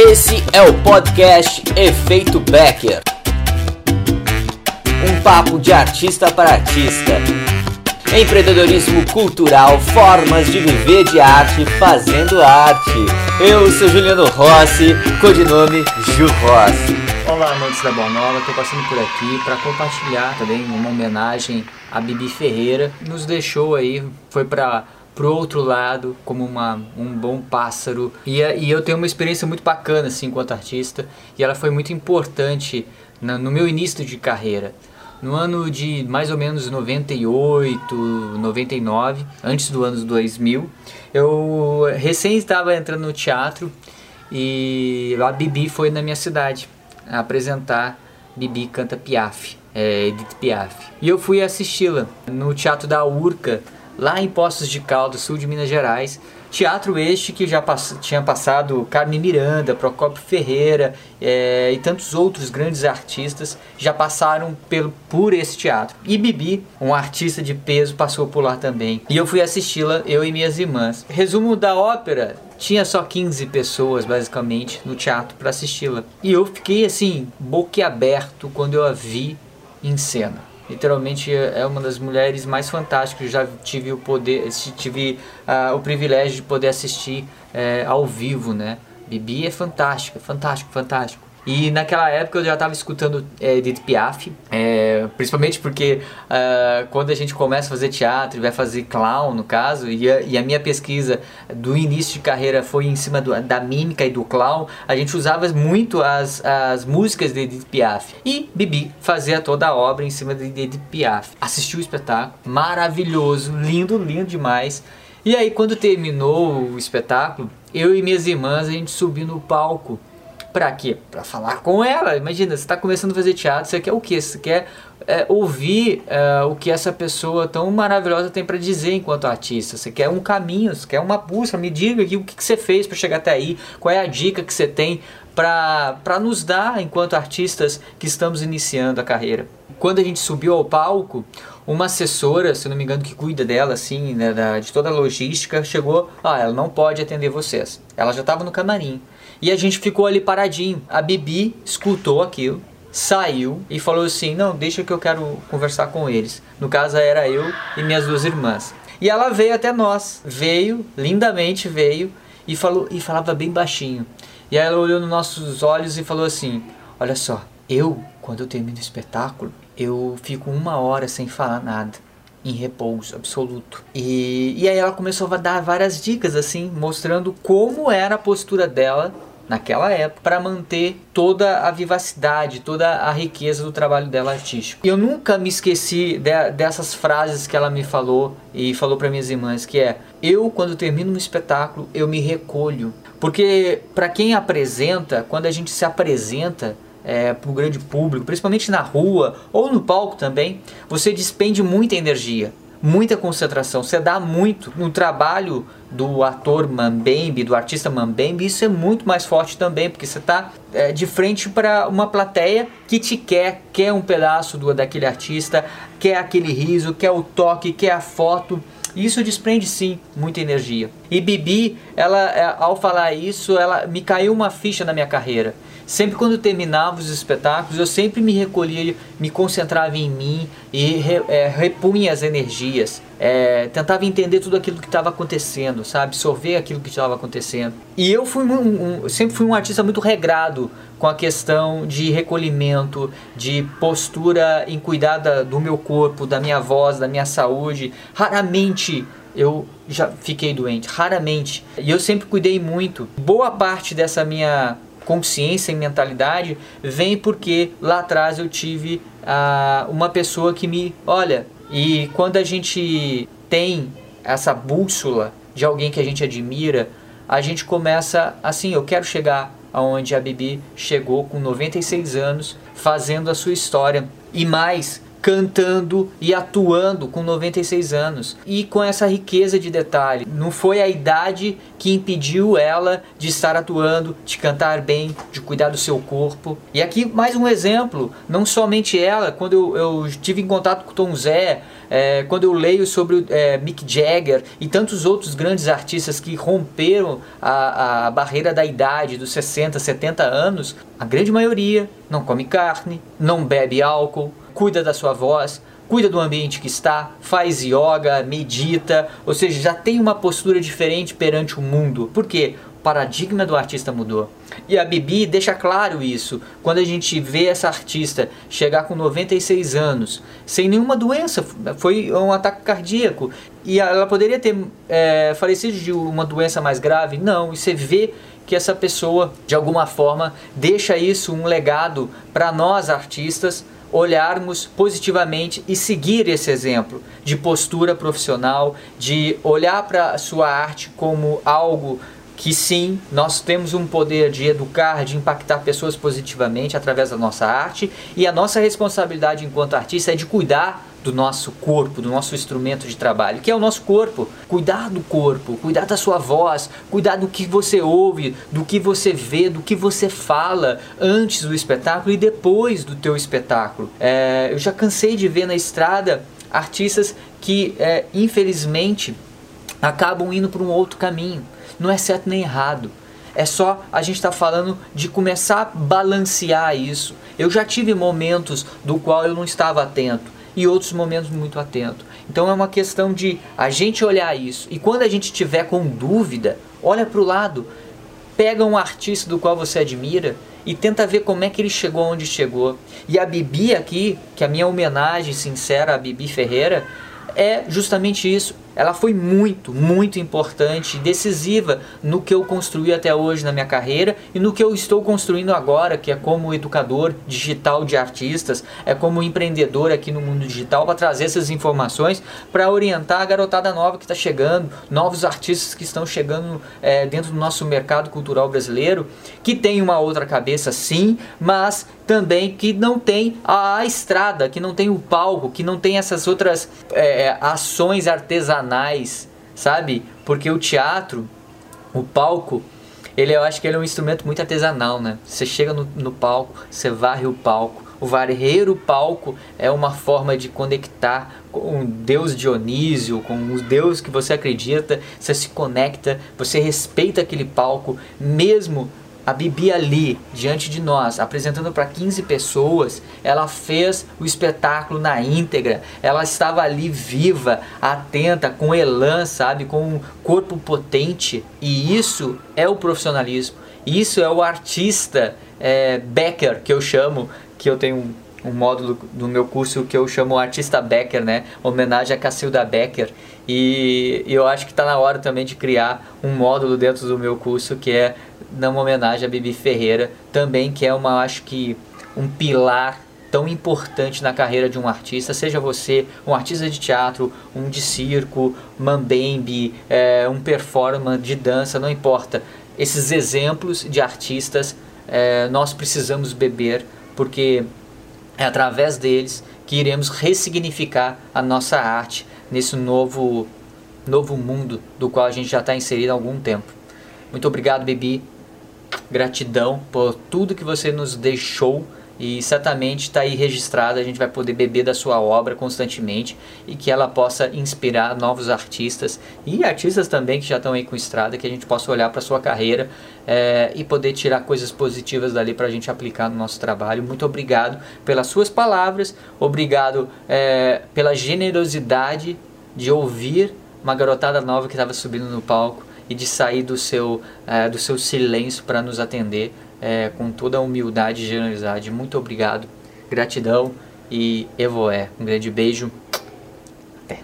Esse é o podcast Efeito Becker. Um papo de artista para artista. Empreendedorismo cultural, formas de viver de arte fazendo arte. Eu sou Juliano Rossi, codinome Ju Rossi. Olá, amantes da Boa Nova, estou passando por aqui para compartilhar também uma homenagem a Bibi Ferreira. Nos deixou aí, foi para pro outro lado como uma, um bom pássaro e, e eu tenho uma experiência muito bacana assim enquanto artista e ela foi muito importante na, no meu início de carreira no ano de mais ou menos 98, 99, antes do ano 2000, eu recém estava entrando no teatro e a Bibi foi na minha cidade apresentar Bibi Canta Piaf, é, Edith Piaf. E eu fui assisti-la no Teatro da Urca, lá em Poços de Caldas, sul de Minas Gerais. Teatro este que já pass tinha passado Carmen Miranda, Procopio Ferreira é, e tantos outros grandes artistas já passaram pelo, por esse teatro. E Bibi, um artista de peso, passou por lá também. E eu fui assisti-la, eu e minhas irmãs. Resumo da ópera, tinha só 15 pessoas basicamente no teatro para assisti-la. E eu fiquei assim, boquiaberto quando eu a vi em cena literalmente é uma das mulheres mais fantásticas. já tive o poder, tive uh, o privilégio de poder assistir uh, ao vivo, né? Bibi é fantástica, fantástico, fantástico. E naquela época eu já estava escutando é, Edith Piaf, é, principalmente porque uh, quando a gente começa a fazer teatro e vai fazer clown, no caso, e a, e a, minha pesquisa do início de carreira foi em cima do, da mímica e do clown, a gente usava muito as, as músicas de Edith Piaf. E Bibi fazia toda a obra em cima de Edith Piaf. Assisti o espetáculo, maravilhoso, lindo, lindo demais. E aí quando terminou o espetáculo, eu e minhas irmãs a gente subiu no palco Pra quê? Pra falar com ela. Imagina, você está começando a fazer teatro, você quer o quê? Você quer é, ouvir é, o que essa pessoa tão maravilhosa tem para dizer enquanto artista. Você quer um caminho, você quer uma busca. Me diga aqui o que, que você fez para chegar até aí, qual é a dica que você tem para nos dar enquanto artistas que estamos iniciando a carreira. Quando a gente subiu ao palco, uma assessora, se não me engano, que cuida dela, assim, né, da, de toda a logística, chegou, ah, ela não pode atender vocês. Ela já estava no camarim. E a gente ficou ali paradinho. A Bibi escutou aquilo, saiu e falou assim: Não, deixa que eu quero conversar com eles. No caso, era eu e minhas duas irmãs. E ela veio até nós, veio, lindamente veio, e, falou, e falava bem baixinho. E aí ela olhou nos nossos olhos e falou assim: Olha só, eu, quando eu termino o espetáculo, eu fico uma hora sem falar nada em repouso absoluto. E, e aí ela começou a dar várias dicas, assim, mostrando como era a postura dela naquela época para manter toda a vivacidade, toda a riqueza do trabalho dela artístico. Eu nunca me esqueci de, dessas frases que ela me falou e falou para minhas irmãs, que é: "Eu quando termino um espetáculo, eu me recolho". Porque para quem apresenta, quando a gente se apresenta, é, para o grande público, principalmente na rua ou no palco também, você despende muita energia muita concentração, você dá muito no trabalho do ator Mambembe, do artista Mambembe, isso é muito mais forte também, porque você está é, de frente para uma plateia que te quer, quer um pedaço do, daquele artista, quer aquele riso, quer o toque, quer a foto. Isso desprende sim muita energia. E Bibi, ela, é, ao falar isso, ela me caiu uma ficha na minha carreira. Sempre quando terminava os espetáculos, eu sempre me recolhia, me concentrava em mim e re, é, repunha as energias. É, tentava entender tudo aquilo que estava acontecendo, sabe? Absorver aquilo que estava acontecendo. E eu fui um, um, sempre fui um artista muito regrado com a questão de recolhimento, de postura em cuidar da, do meu corpo, da minha voz, da minha saúde. Raramente eu já fiquei doente, raramente. E eu sempre cuidei muito. Boa parte dessa minha consciência e mentalidade vem porque lá atrás eu tive ah, uma pessoa que me olha e quando a gente tem essa bússola de alguém que a gente admira, a gente começa assim, eu quero chegar aonde a Bibi chegou com 96 anos, fazendo a sua história. E mais cantando e atuando com 96 anos e com essa riqueza de detalhe. Não foi a idade que impediu ela de estar atuando, de cantar bem, de cuidar do seu corpo. E aqui mais um exemplo, não somente ela, quando eu, eu tive em contato com Tom Zé, é, quando eu leio sobre é, Mick Jagger e tantos outros grandes artistas que romperam a, a barreira da idade dos 60, 70 anos, a grande maioria não come carne, não bebe álcool, cuida da sua voz, cuida do ambiente que está, faz yoga, medita, ou seja, já tem uma postura diferente perante o mundo. Por quê? O paradigma do artista mudou. E a Bibi deixa claro isso. Quando a gente vê essa artista chegar com 96 anos, sem nenhuma doença, foi um ataque cardíaco. E ela poderia ter é, falecido de uma doença mais grave? Não. E você vê que essa pessoa, de alguma forma, deixa isso um legado para nós artistas olharmos positivamente e seguir esse exemplo de postura profissional, de olhar para a sua arte como algo que sim, nós temos um poder de educar, de impactar pessoas positivamente através da nossa arte, e a nossa responsabilidade enquanto artista é de cuidar do nosso corpo, do nosso instrumento de trabalho, que é o nosso corpo. Cuidar do corpo, cuidar da sua voz, cuidar do que você ouve, do que você vê, do que você fala antes do espetáculo e depois do teu espetáculo. É, eu já cansei de ver na estrada artistas que, é, infelizmente, acabam indo para um outro caminho. Não é certo nem errado. É só a gente estar tá falando de começar a balancear isso. Eu já tive momentos do qual eu não estava atento e outros momentos muito atento. Então é uma questão de a gente olhar isso. E quando a gente tiver com dúvida, olha para o lado, pega um artista do qual você admira e tenta ver como é que ele chegou onde chegou. E a Bibi aqui, que é a minha homenagem sincera a Bibi Ferreira, é justamente isso. Ela foi muito, muito importante e decisiva no que eu construí até hoje na minha carreira e no que eu estou construindo agora, que é como educador digital de artistas, é como empreendedor aqui no mundo digital para trazer essas informações para orientar a garotada nova que está chegando, novos artistas que estão chegando é, dentro do nosso mercado cultural brasileiro, que tem uma outra cabeça sim, mas também que não tem a estrada, que não tem o palco, que não tem essas outras é, ações artesanais, sabe? Porque o teatro, o palco, ele eu acho que ele é um instrumento muito artesanal, né? Você chega no, no palco, você varre o palco. O varrer o palco é uma forma de conectar com o Deus Dionísio, com o Deus que você acredita, você se conecta, você respeita aquele palco, mesmo a Bibi ali, diante de nós, apresentando para 15 pessoas, ela fez o espetáculo na íntegra. Ela estava ali viva, atenta, com elan, sabe? Com um corpo potente. E isso é o profissionalismo. Isso é o artista é, Becker, que eu chamo, que eu tenho um módulo do meu curso que eu chamo Artista Becker, né? Homenagem a Cacilda Becker. E eu acho que está na hora também de criar um módulo dentro do meu curso que é numa homenagem a Bibi Ferreira, também que é uma, acho que um pilar tão importante na carreira de um artista, seja você um artista de teatro, um de circo, mambembe, é, um performance de dança, não importa. Esses exemplos de artistas é, nós precisamos beber, porque é através deles que iremos ressignificar a nossa arte nesse novo, novo mundo do qual a gente já está inserido há algum tempo. Muito obrigado, Bibi. Gratidão por tudo que você nos deixou e certamente está aí registrado. A gente vai poder beber da sua obra constantemente e que ela possa inspirar novos artistas e artistas também que já estão aí com estrada, que a gente possa olhar para sua carreira é, e poder tirar coisas positivas dali para a gente aplicar no nosso trabalho. Muito obrigado pelas suas palavras, obrigado é, pela generosidade de ouvir uma garotada nova que estava subindo no palco e de sair do seu, é, do seu silêncio para nos atender é, com toda a humildade e generosidade. Muito obrigado, gratidão e evoé. Um grande beijo. Até.